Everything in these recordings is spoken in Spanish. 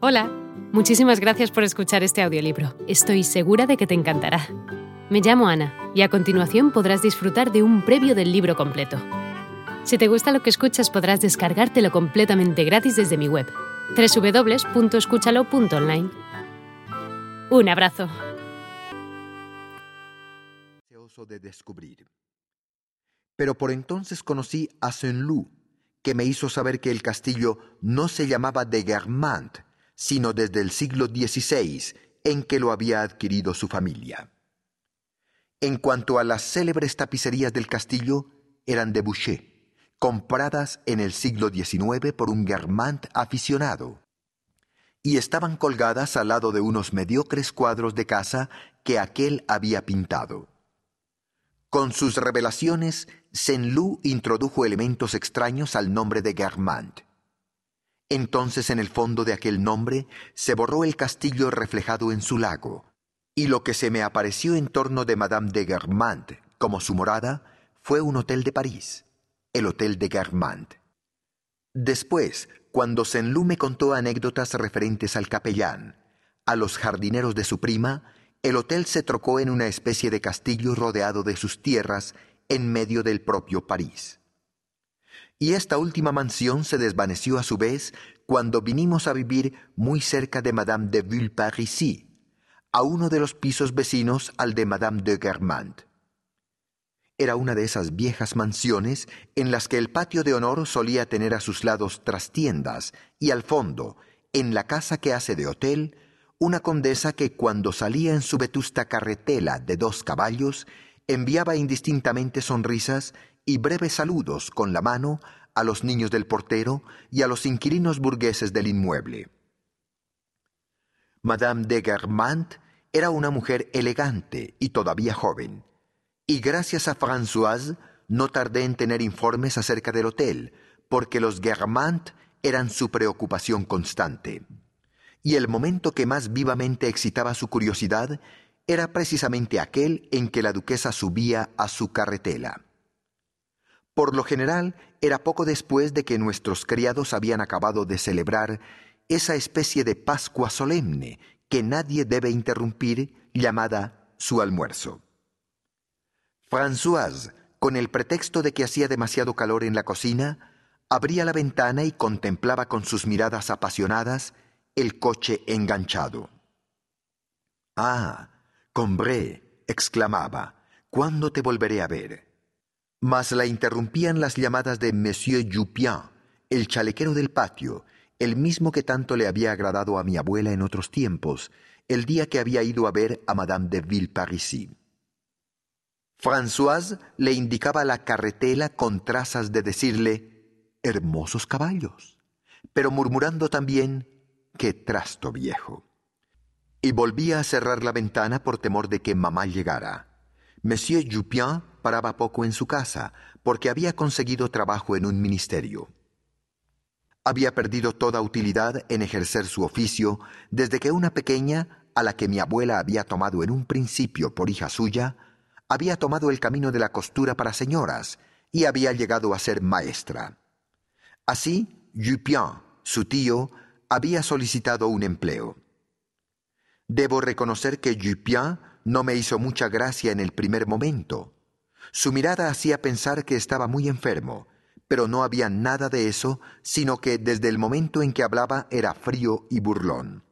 Hola, muchísimas gracias por escuchar este audiolibro. Estoy segura de que te encantará. Me llamo Ana y a continuación podrás disfrutar de un previo del libro completo. Si te gusta lo que escuchas podrás descargártelo completamente gratis desde mi web, www.escúchalo.online. Un abrazo. de descubrir. Pero por entonces conocí a Saint-Loup, que me hizo saber que el castillo no se llamaba de Guermantes, sino desde el siglo XVI en que lo había adquirido su familia. En cuanto a las célebres tapicerías del castillo, eran de Boucher, compradas en el siglo XIX por un Guermant aficionado, y estaban colgadas al lado de unos mediocres cuadros de casa que aquel había pintado. Con sus revelaciones, Saint-Loup introdujo elementos extraños al nombre de Guermant. Entonces en el fondo de aquel nombre se borró el castillo reflejado en su lago, y lo que se me apareció en torno de Madame de Guermantes como su morada fue un hotel de París, el Hotel de Guermantes. Después, cuando Senlú me contó anécdotas referentes al capellán, a los jardineros de su prima, el hotel se trocó en una especie de castillo rodeado de sus tierras en medio del propio París y esta última mansión se desvaneció a su vez cuando vinimos a vivir muy cerca de Madame de Villeparisis, a uno de los pisos vecinos al de Madame de Guermantes. Era una de esas viejas mansiones en las que el patio de honor solía tener a sus lados trastiendas y al fondo, en la casa que hace de hotel, una condesa que cuando salía en su vetusta carretela de dos caballos enviaba indistintamente sonrisas y breves saludos con la mano a los niños del portero y a los inquilinos burgueses del inmueble. Madame de Guermantes era una mujer elegante y todavía joven, y gracias a Françoise no tardé en tener informes acerca del hotel, porque los Guermantes eran su preocupación constante. Y el momento que más vivamente excitaba su curiosidad era precisamente aquel en que la duquesa subía a su carretela. Por lo general, era poco después de que nuestros criados habían acabado de celebrar esa especie de Pascua solemne que nadie debe interrumpir, llamada su almuerzo. Françoise, con el pretexto de que hacía demasiado calor en la cocina, abría la ventana y contemplaba con sus miradas apasionadas el coche enganchado. Ah, Combré, exclamaba, ¿cuándo te volveré a ver? Mas la interrumpían las llamadas de Monsieur Jupien, el chalequero del patio, el mismo que tanto le había agradado a mi abuela en otros tiempos, el día que había ido a ver a Madame de Villeparisis. Françoise le indicaba la carretela con trazas de decirle hermosos caballos, pero murmurando también qué trasto viejo. Y volvía a cerrar la ventana por temor de que mamá llegara. Monsieur Jupien paraba poco en su casa, porque había conseguido trabajo en un ministerio. Había perdido toda utilidad en ejercer su oficio desde que una pequeña, a la que mi abuela había tomado en un principio por hija suya, había tomado el camino de la costura para señoras y había llegado a ser maestra. Así, Jupien, su tío, había solicitado un empleo. Debo reconocer que Jupien no me hizo mucha gracia en el primer momento. Su mirada hacía pensar que estaba muy enfermo, pero no había nada de eso, sino que desde el momento en que hablaba era frío y burlón.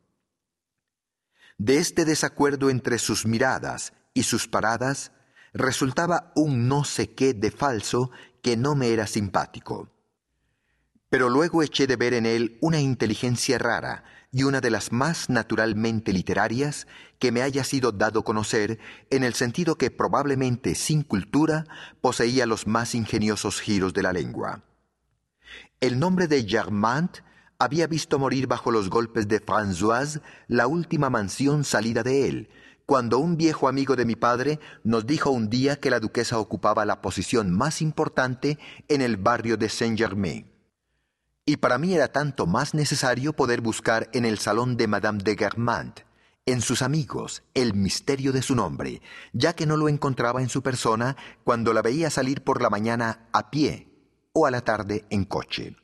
De este desacuerdo entre sus miradas y sus paradas resultaba un no sé qué de falso que no me era simpático. Pero luego eché de ver en él una inteligencia rara, y una de las más naturalmente literarias que me haya sido dado conocer en el sentido que probablemente sin cultura poseía los más ingeniosos giros de la lengua. El nombre de Germant había visto morir bajo los golpes de Françoise la última mansión salida de él, cuando un viejo amigo de mi padre nos dijo un día que la duquesa ocupaba la posición más importante en el barrio de Saint-Germain y para mí era tanto más necesario poder buscar en el salón de Madame de Guermantes, en sus amigos, el misterio de su nombre, ya que no lo encontraba en su persona cuando la veía salir por la mañana a pie o a la tarde en coche.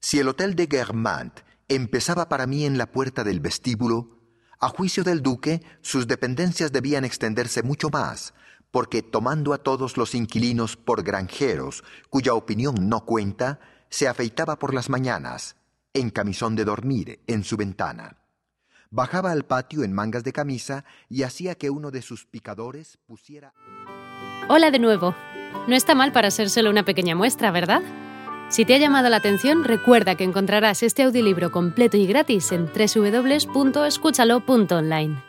Si el hotel de Guermantes empezaba para mí en la puerta del vestíbulo, a juicio del duque, sus dependencias debían extenderse mucho más, porque tomando a todos los inquilinos por granjeros, cuya opinión no cuenta, se afeitaba por las mañanas, en camisón de dormir, en su ventana. Bajaba al patio en mangas de camisa y hacía que uno de sus picadores pusiera... Hola de nuevo. No está mal para ser solo una pequeña muestra, ¿verdad? Si te ha llamado la atención, recuerda que encontrarás este audiolibro completo y gratis en www.escúchalo.online.